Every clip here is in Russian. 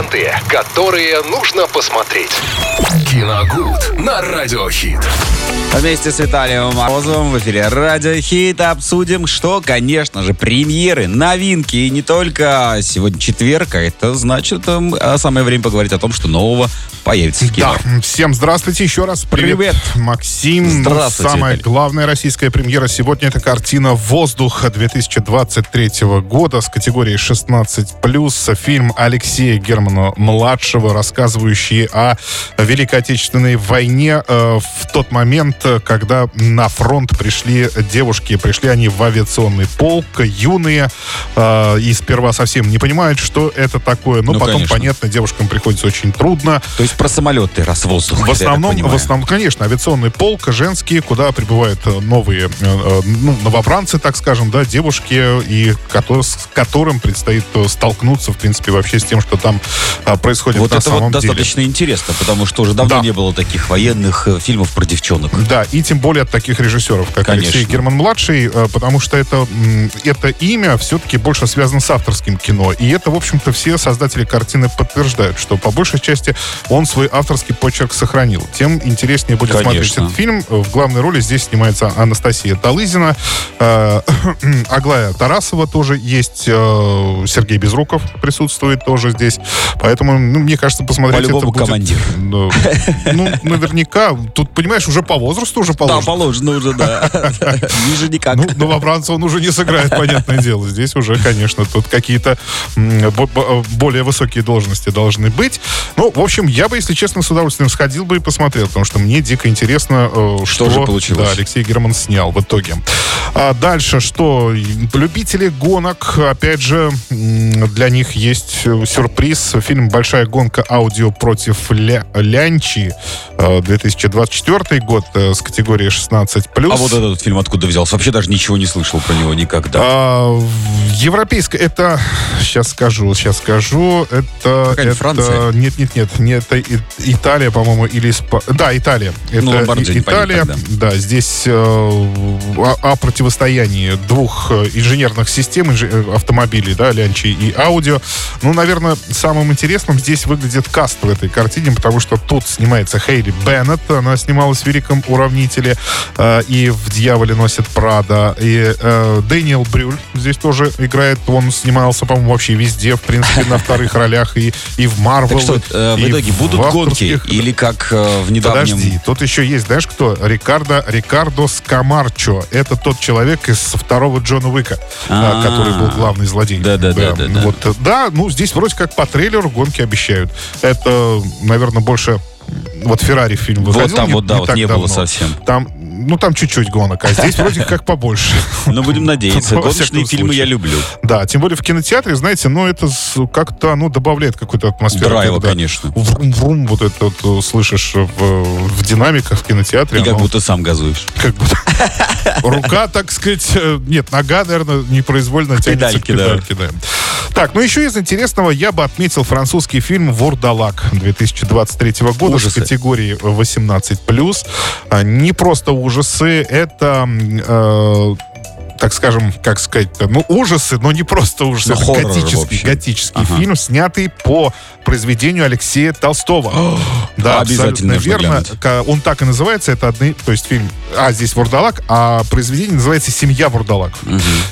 Ленты, которые нужно посмотреть. Киногуд на Радиохит. Вместе с Виталием Морозовым в эфире Радио Хит обсудим, что, конечно же, премьеры, новинки. И не только сегодня четверг, а это значит эм, а самое время поговорить о том, что нового появится в кино. Да, всем здравствуйте еще раз. Привет, Привет. Максим. Ну, Здравствуйте, Самая Виталий. главная российская премьера сегодня это картина «Воздух» 2023 года с категорией 16+. Фильм Алексея Германа-младшего, рассказывающий о Великой Отечественной войне э, в тот момент, когда на фронт пришли девушки. Пришли они в авиационный полк, юные, э, и сперва совсем не понимают, что это такое. Но Ну, потом, конечно. понятно, девушкам приходится очень трудно. То есть про самолеты, раз воздух. В основном, в основном, конечно, авиационный полк женский, куда прибывают э, новые, ну, новобранцы, так скажем, да, девушки, и кото- с которым предстоит столкнуться, в принципе, вообще с тем, что там происходит Вот на это самом вот деле. достаточно интересно, потому что уже давно Да. не было таких военных э, фильмов про девчонок. Да, и тем более от таких режиссеров, как Конечно. Алексей Герман-младший, э, потому что это, это имя все-таки больше связано с авторским кино. И это, в общем-то, все создатели картины подтверждают, что по большей части он свой авторский почерк сохранил. Тем интереснее будет смотреть Конечно. этот фильм. В главной роли здесь снимается Анастасия Талызина, э, Аглая Тарасова тоже есть, Сергей Безруков присутствует тоже здесь. Поэтому, ну, мне кажется, посмотреть это По-любому будет... командир. Ну, ну, наверняка. Тут, понимаешь, уже по возрасту уже Да, положено. положено уже, да. Ниже никак. Ну, новобранца он уже не сыграет, понятное дело. Здесь уже, конечно, тут какие-то более высокие должности должны быть. Ну, в общем, я бы, если честно, с удовольствием сходил бы и посмотрел, потому что мне дико интересно, э, что, же получилось? да, Алексей Герман снял в итоге. А дальше что? Любители гонок, опять же, для них есть э, Фильм «Большая гонка аудио против ля- Лянчи» э, 2024 год э, с категории 16+. А вот этот фильм откуда взялся? Вообще даже ничего не слышал про него никогда. А, европейская, это, сейчас скажу, сейчас скажу, это... Это Франция? Нет, нет, нет, не это Италия, по-моему, или... Испа- Да, Италия. Это Ну, Ламборджини, И- Италия, понятно, да, здесь э, о, о противостоянии двух э, инженерных систем э, автомобилей, да, Лянчи и Аудио. Ну, наверное, самым интересным здесь выглядит каст в этой картине, потому что тут снимается Хейли Беннет, она снималась в «Великом уравнителе» э, и в «Дьяволе носит Прада», и э, Дэниел Брюль здесь тоже играет, он снимался, по-моему, вообще везде, в принципе, на вторых ролях, и, и в Марвел. Так что, э, в итоге будут гонки? авторских- Или как э, в недавнем... Подожди, тут еще есть, знаешь кто? Рикардо, Рикардо Скамарчо. Это тот человек из второго Джона Уика, а, А. который был главный злодей. Да-да-да-да-да. Вот, э, да, ну здесь вроде как по трейлеру гонки обещают. Это, наверное, больше вот Феррари фильм Вот выходил там не- вот, да, не вот так не было давно. совсем. Там, ну там чуть-чуть гонок, а здесь вроде как побольше. Ну, будем надеяться. Гоночные фильмы я люблю. Да, тем более в кинотеатре, знаете, ну это как-то, ну добавляет какую-то атмосферу. Драйва, конечно. Врум-врум, вот это вот э, слышишь в, в динамиках в кинотеатре. И как оно будто сам газуешь. как будто рука, так сказать, э, нет, нога, наверное, непроизвольно тянется к педальке, да. Так, ну еще из интересного я бы отметил французский фильм «Вурдалак» 2023 года Ужасы. с категории 18+. А, Не просто ужасы, это... э, так скажем, как сказать-то, ну, ужасы, но не просто ужасы, Ну, это в готический, готический Ага. фильм, снятый по произведению Алексея Толстого. да, Обязательно верно. глянуть. Он так и называется, это одни, то есть фильм, а, здесь Вурдалак, а произведение называется «Семья Вурдалак».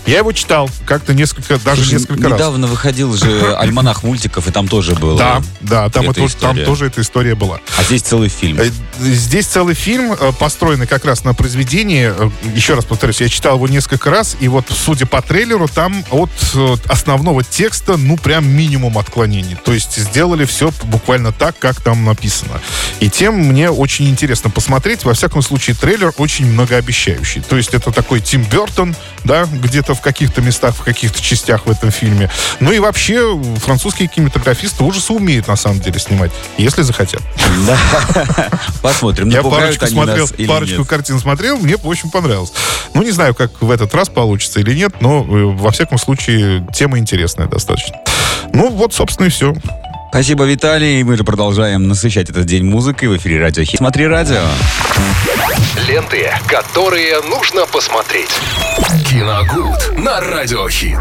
Я его читал как-то несколько, даже Слушай, несколько раз. недавно выходил же альманах мультиков, и там тоже было. Да, да, там, это, там тоже эта история была. А здесь целый фильм. Э, Здесь целый фильм, э, построенный как раз на произведении. Э, Еще раз повторюсь, я читал его несколько раз, и вот, судя по трейлеру, там от основного текста, ну, прям минимум отклонений. То есть сделали все буквально так, как там написано. И тем мне очень интересно посмотреть. Во всяком случае, трейлер очень многообещающий. То есть это такой Тим Бертон, да, где-то в каких-то местах, в каких-то частях в этом фильме. Ну и вообще, французские кинематографисты ужасы умеют, на самом деле, снимать, если захотят. Да. Посмотрим, Я парочку смотрел, парочку картин смотрел, мне очень понравилось. Ну, не знаю, как в этот раз получится или нет, но э, во всяком случае тема интересная достаточно. Ну, вот, собственно, и все. Спасибо, Виталий. Мы же продолжаем насыщать этот день музыкой в эфире Радио Хит. Смотри радио. Ленты, которые нужно посмотреть. Киногуд на Радиохит.